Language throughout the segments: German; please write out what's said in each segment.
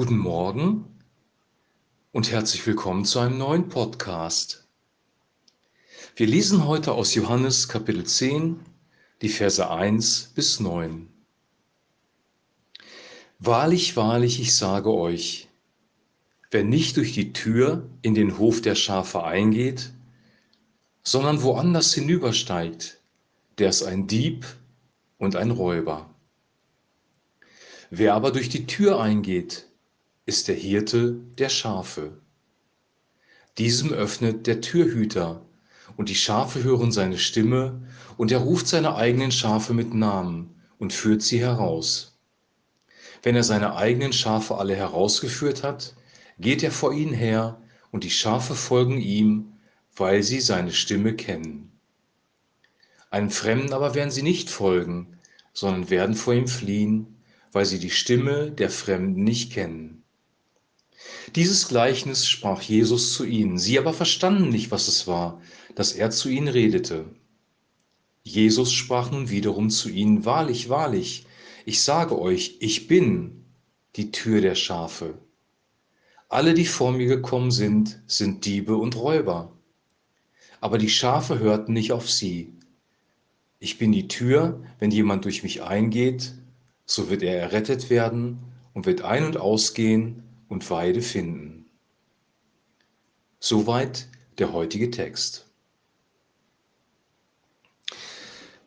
Guten Morgen und herzlich willkommen zu einem neuen Podcast. Wir lesen heute aus Johannes Kapitel 10, die Verse 1 bis 9. Wahrlich, wahrlich, ich sage euch, wer nicht durch die Tür in den Hof der Schafe eingeht, sondern woanders hinübersteigt, der ist ein Dieb und ein Räuber. Wer aber durch die Tür eingeht, ist der Hirte der Schafe. Diesem öffnet der Türhüter, und die Schafe hören seine Stimme, und er ruft seine eigenen Schafe mit Namen und führt sie heraus. Wenn er seine eigenen Schafe alle herausgeführt hat, geht er vor ihnen her, und die Schafe folgen ihm, weil sie seine Stimme kennen. Einem Fremden aber werden sie nicht folgen, sondern werden vor ihm fliehen, weil sie die Stimme der Fremden nicht kennen. Dieses Gleichnis sprach Jesus zu ihnen. Sie aber verstanden nicht, was es war, dass er zu ihnen redete. Jesus sprach nun wiederum zu ihnen, Wahrlich, wahrlich, ich sage euch, ich bin die Tür der Schafe. Alle, die vor mir gekommen sind, sind Diebe und Räuber. Aber die Schafe hörten nicht auf sie. Ich bin die Tür, wenn jemand durch mich eingeht, so wird er errettet werden und wird ein- und ausgehen und Weide finden. Soweit der heutige Text.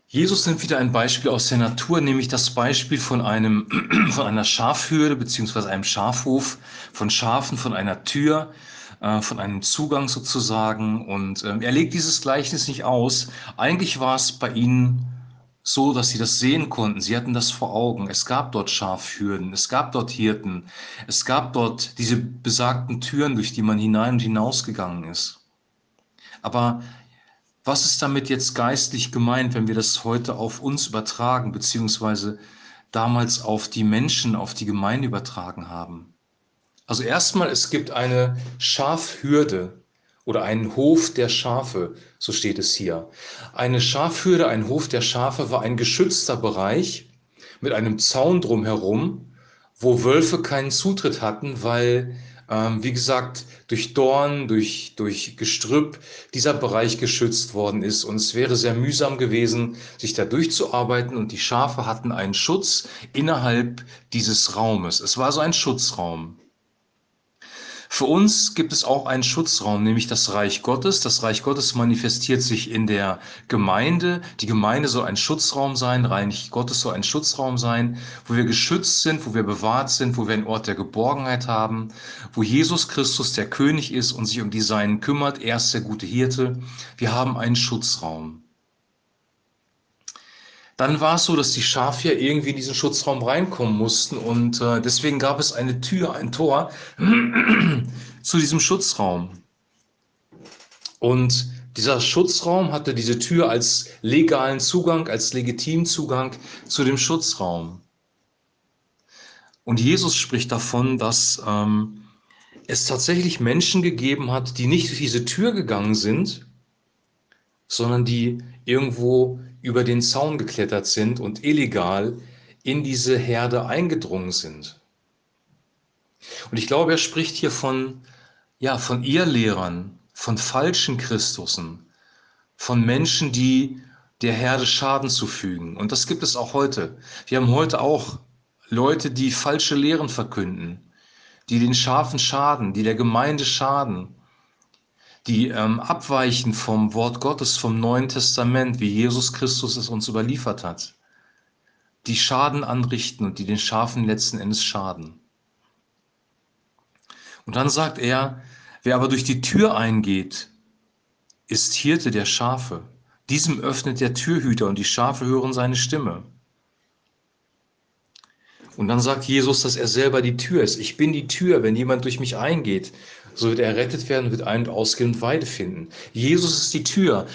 Jesus nimmt wieder ein Beispiel aus der Natur, nämlich das Beispiel von, einem, von einer Schafhürde bzw. einem Schafhof, von Schafen, von einer Tür, äh, von einem Zugang sozusagen. Und ähm, er legt dieses Gleichnis nicht aus. Eigentlich war es bei ihnen so, dass sie das sehen konnten. Sie hatten das vor Augen. Es gab dort Schafhürden, es gab dort Hirten, es gab dort diese besagten Türen, durch die man hinein und hinausgegangen ist. Aber was ist damit jetzt geistlich gemeint, wenn wir das heute auf uns übertragen, beziehungsweise damals auf die Menschen, auf die Gemeinde übertragen haben? Also erstmal, es gibt eine Schafhürde oder einen Hof der Schafe, so steht es hier. Eine Schafhürde, ein Hof der Schafe war ein geschützter Bereich mit einem Zaun drumherum, wo Wölfe keinen Zutritt hatten, weil, ähm, wie gesagt, durch Dorn, durch, durch Gestrüpp dieser Bereich geschützt worden ist. Und es wäre sehr mühsam gewesen, sich da durchzuarbeiten. Und die Schafe hatten einen Schutz innerhalb dieses Raumes. Es war so ein Schutzraum. Für uns gibt es auch einen Schutzraum, nämlich das Reich Gottes. Das Reich Gottes manifestiert sich in der Gemeinde. Die Gemeinde soll ein Schutzraum sein, Reich Gottes soll ein Schutzraum sein, wo wir geschützt sind, wo wir bewahrt sind, wo wir einen Ort der Geborgenheit haben, wo Jesus Christus der König ist und sich um die Seinen kümmert. Er ist der gute Hirte. Wir haben einen Schutzraum. Dann war es so, dass die Schafe irgendwie in diesen Schutzraum reinkommen mussten und äh, deswegen gab es eine Tür, ein Tor zu diesem Schutzraum. Und dieser Schutzraum hatte diese Tür als legalen Zugang, als legitimen Zugang zu dem Schutzraum. Und Jesus spricht davon, dass ähm, es tatsächlich Menschen gegeben hat, die nicht durch diese Tür gegangen sind, sondern die irgendwo über den Zaun geklettert sind und illegal in diese Herde eingedrungen sind. Und ich glaube, er spricht hier von, ja, von Irrlehrern, von falschen Christussen, von Menschen, die der Herde Schaden zufügen. Und das gibt es auch heute. Wir haben heute auch Leute, die falsche Lehren verkünden, die den Schafen schaden, die der Gemeinde schaden, die ähm, abweichen vom Wort Gottes, vom Neuen Testament, wie Jesus Christus es uns überliefert hat, die Schaden anrichten und die den Schafen letzten Endes schaden. Und dann sagt er, wer aber durch die Tür eingeht, ist Hirte der Schafe. Diesem öffnet der Türhüter und die Schafe hören seine Stimme. Und dann sagt Jesus, dass er selber die Tür ist. Ich bin die Tür, wenn jemand durch mich eingeht, so wird er errettet werden, wird ein- und ausgehen und Weide finden. Jesus ist die Tür.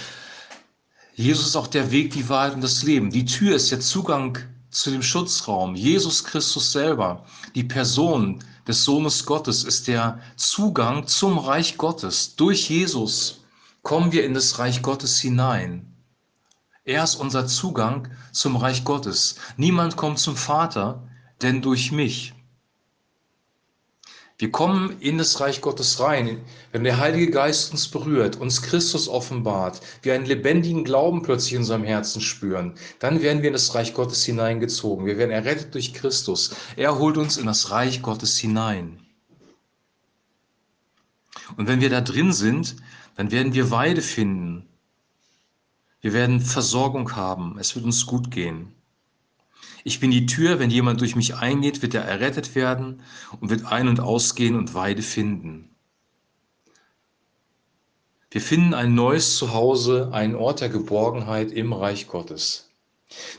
Jesus ist auch der Weg, die Wahrheit und das Leben. Die Tür ist der Zugang zu dem Schutzraum. Jesus Christus selber, die Person des Sohnes Gottes, ist der Zugang zum Reich Gottes. Durch Jesus kommen wir in das Reich Gottes hinein. Er ist unser Zugang zum Reich Gottes. Niemand kommt zum Vater, denn durch mich. Wir kommen in das Reich Gottes rein, wenn der Heilige Geist uns berührt, uns Christus offenbart, wir einen lebendigen Glauben plötzlich in unserem Herzen spüren, dann werden wir in das Reich Gottes hineingezogen. Wir werden errettet durch Christus. Er holt uns in das Reich Gottes hinein. Und wenn wir da drin sind, dann werden wir Weide finden. Wir werden Versorgung haben. Es wird uns gut gehen. Ich bin die Tür, wenn jemand durch mich eingeht, wird er errettet werden und wird ein- und ausgehen und Weide finden. Wir finden ein neues Zuhause, einen Ort der Geborgenheit im Reich Gottes.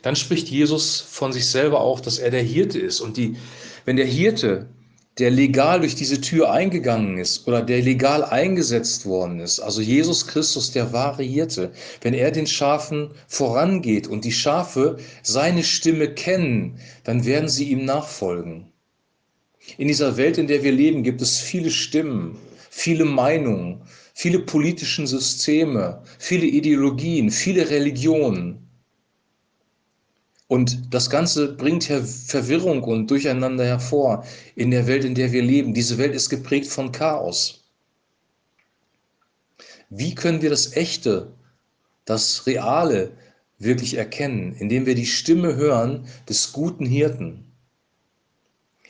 Dann spricht Jesus von sich selber auch, dass er der Hirte ist. Und die, wenn der Hirte der legal durch diese Tür eingegangen ist oder der legal eingesetzt worden ist, also Jesus Christus, der wahre Hirte, wenn er den Schafen vorangeht und die Schafe seine Stimme kennen, dann werden sie ihm nachfolgen. In dieser Welt, in der wir leben, gibt es viele Stimmen, viele Meinungen, viele politische Systeme, viele Ideologien, viele Religionen. Und das Ganze bringt Verwirrung und Durcheinander hervor in der Welt, in der wir leben. Diese Welt ist geprägt von Chaos. Wie können wir das Echte, das Reale wirklich erkennen, indem wir die Stimme hören des guten Hirten?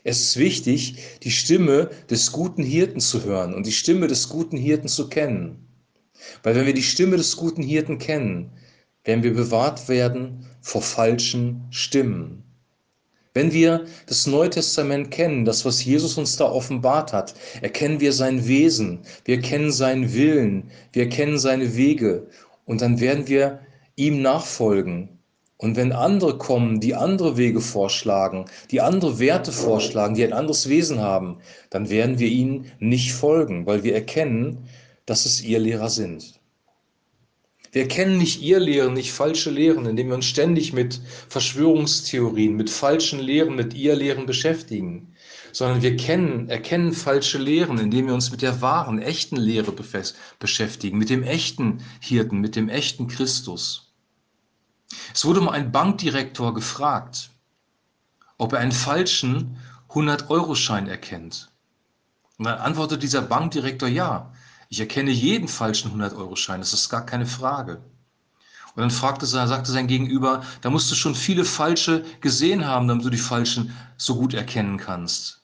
Es ist wichtig, die Stimme des guten Hirten zu hören und die Stimme des guten Hirten zu kennen. Weil wenn wir die Stimme des guten Hirten kennen, werden wir bewahrt werden vor falschen Stimmen. Wenn wir das Neue Testament kennen, das, was Jesus uns da offenbart hat, erkennen wir sein Wesen, wir kennen seinen Willen, wir kennen seine Wege und dann werden wir ihm nachfolgen. Und wenn andere kommen, die andere Wege vorschlagen, die andere Werte vorschlagen, die ein anderes Wesen haben, dann werden wir ihnen nicht folgen, weil wir erkennen, dass es ihr Lehrer sind. Wir kennen nicht ihr Lehren, nicht falsche Lehren, indem wir uns ständig mit Verschwörungstheorien, mit falschen Lehren, mit ihr Lehren beschäftigen, sondern wir kennen, erkennen falsche Lehren, indem wir uns mit der wahren, echten Lehre beschäftigen, mit dem echten Hirten, mit dem echten Christus. Es wurde mal ein Bankdirektor gefragt, ob er einen falschen 100-Euro-Schein erkennt. Und dann antwortet dieser Bankdirektor ja. Ich erkenne jeden falschen 100-Euro-Schein, das ist gar keine Frage. Und dann fragte, sagte sein Gegenüber, da musst du schon viele falsche gesehen haben, damit du die falschen so gut erkennen kannst.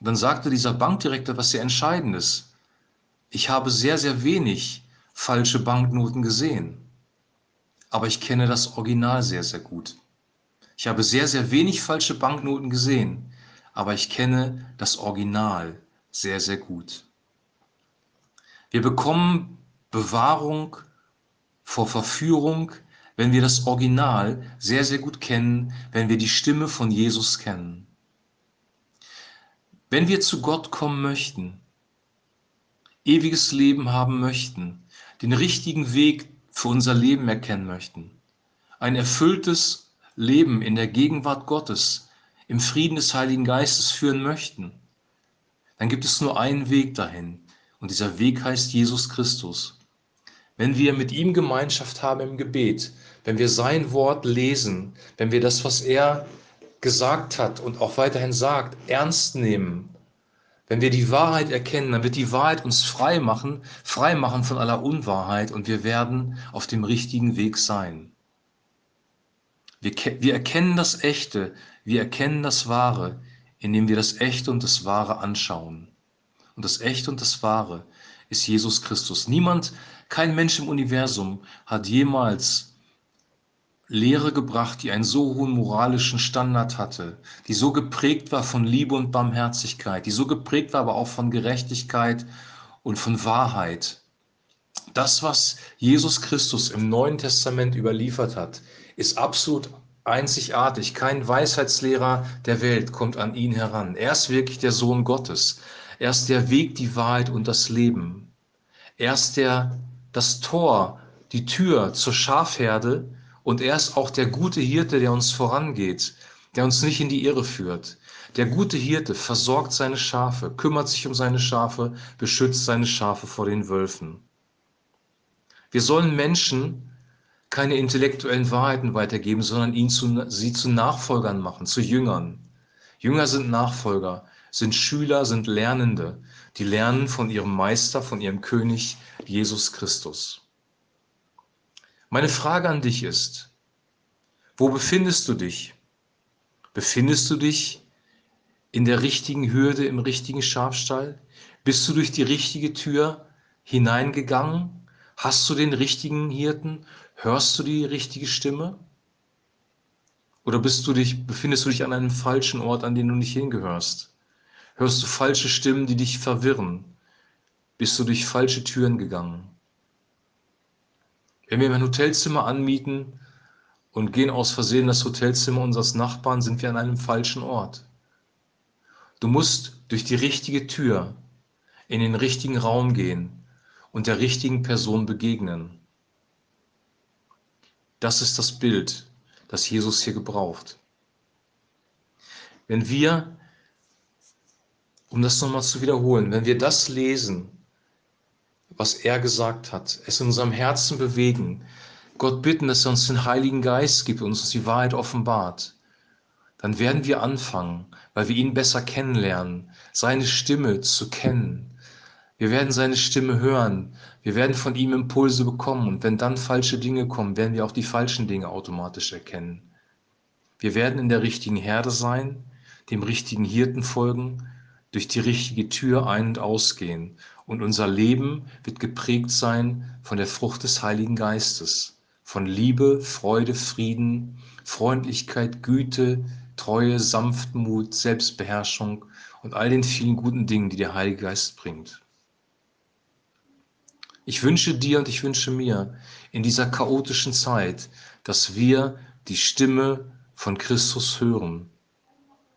Und dann sagte dieser Bankdirektor was sehr Entscheidendes. Ich habe sehr, sehr wenig falsche Banknoten gesehen, aber ich kenne das Original sehr, sehr gut. Ich habe sehr, sehr wenig falsche Banknoten gesehen, aber ich kenne das Original sehr, sehr gut. Wir bekommen Bewahrung vor Verführung, wenn wir das Original sehr, sehr gut kennen, wenn wir die Stimme von Jesus kennen. Wenn wir zu Gott kommen möchten, ewiges Leben haben möchten, den richtigen Weg für unser Leben erkennen möchten, ein erfülltes Leben in der Gegenwart Gottes, im Frieden des Heiligen Geistes führen möchten, dann gibt es nur einen Weg dahin, und dieser Weg heißt Jesus Christus. Wenn wir mit ihm Gemeinschaft haben im Gebet, wenn wir sein Wort lesen, wenn wir das, was er gesagt hat und auch weiterhin sagt, ernst nehmen, wenn wir die Wahrheit erkennen, dann wird die Wahrheit uns frei machen, frei machen von aller Unwahrheit und wir werden auf dem richtigen Weg sein. Wir, wir erkennen das Echte, wir erkennen das Wahre, indem wir das Echte und das Wahre anschauen. Und das Echte und das Wahre ist Jesus Christus. Niemand, kein Mensch im Universum hat jemals Lehre gebracht, die einen so hohen moralischen Standard hatte, die so geprägt war von Liebe und Barmherzigkeit, die so geprägt war aber auch von Gerechtigkeit und von Wahrheit. Das, was Jesus Christus im Neuen Testament überliefert hat, ist absolut einzigartig. Kein Weisheitslehrer der Welt kommt an ihn heran. Er ist wirklich der Sohn Gottes. Er ist der Weg, die Wahrheit und das Leben. Er ist der, das Tor, die Tür zur Schafherde und er ist auch der gute Hirte, der uns vorangeht, der uns nicht in die Irre führt. Der gute Hirte versorgt seine Schafe, kümmert sich um seine Schafe, beschützt seine Schafe vor den Wölfen. Wir sollen Menschen keine intellektuellen Wahrheiten weitergeben, sondern ihn zu, sie zu Nachfolgern machen, zu Jüngern. Jünger sind Nachfolger, sind Schüler, sind Lernende, die lernen von ihrem Meister, von ihrem König Jesus Christus. Meine Frage an dich ist, wo befindest du dich? Befindest du dich in der richtigen Hürde, im richtigen Schafstall? Bist du durch die richtige Tür hineingegangen? Hast du den richtigen Hirten? Hörst du die richtige Stimme? Oder bist du dich, befindest du dich an einem falschen Ort, an den du nicht hingehörst? Hörst du falsche Stimmen, die dich verwirren? Bist du durch falsche Türen gegangen? Wenn wir ein Hotelzimmer anmieten und gehen aus Versehen das Hotelzimmer unseres Nachbarn, sind wir an einem falschen Ort. Du musst durch die richtige Tür in den richtigen Raum gehen und der richtigen Person begegnen. Das ist das Bild, das Jesus hier gebraucht. Wenn wir, um das nochmal zu wiederholen, wenn wir das lesen, was er gesagt hat, es in unserem Herzen bewegen, Gott bitten, dass er uns den Heiligen Geist gibt und uns die Wahrheit offenbart, dann werden wir anfangen, weil wir ihn besser kennenlernen, seine Stimme zu kennen. Wir werden seine Stimme hören, wir werden von ihm Impulse bekommen und wenn dann falsche Dinge kommen, werden wir auch die falschen Dinge automatisch erkennen. Wir werden in der richtigen Herde sein, dem richtigen Hirten folgen, durch die richtige Tür ein- und ausgehen und unser Leben wird geprägt sein von der Frucht des Heiligen Geistes, von Liebe, Freude, Frieden, Freundlichkeit, Güte, Treue, Sanftmut, Selbstbeherrschung und all den vielen guten Dingen, die der Heilige Geist bringt. Ich wünsche dir und ich wünsche mir in dieser chaotischen Zeit, dass wir die Stimme von Christus hören,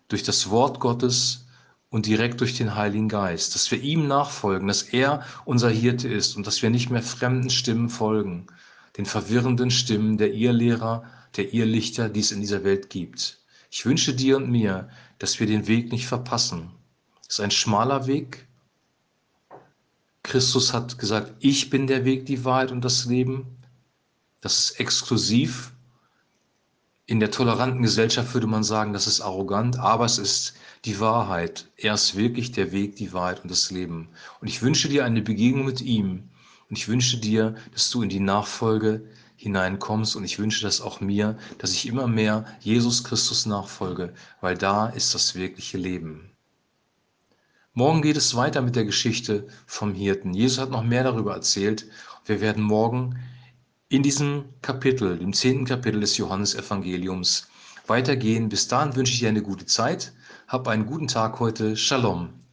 durch das Wort Gottes und direkt durch den Heiligen Geist, dass wir ihm nachfolgen, dass er unser Hirte ist und dass wir nicht mehr fremden Stimmen folgen, den verwirrenden Stimmen der Irrlehrer, der Irrlichter, die es in dieser Welt gibt. Ich wünsche dir und mir, dass wir den Weg nicht verpassen. Es ist ein schmaler Weg, Christus hat gesagt, ich bin der Weg, die Wahrheit und das Leben. Das ist exklusiv. In der toleranten Gesellschaft würde man sagen, das ist arrogant, aber es ist die Wahrheit. Er ist wirklich der Weg, die Wahrheit und das Leben. Und ich wünsche dir eine Begegnung mit ihm. Und ich wünsche dir, dass du in die Nachfolge hineinkommst. Und ich wünsche das auch mir, dass ich immer mehr Jesus Christus nachfolge, weil da ist das wirkliche Leben. Morgen geht es weiter mit der Geschichte vom Hirten. Jesus hat noch mehr darüber erzählt. Wir werden morgen in diesem Kapitel, dem zehnten Kapitel des Johannesevangeliums, weitergehen. Bis dahin wünsche ich dir eine gute Zeit. Hab einen guten Tag heute. Shalom.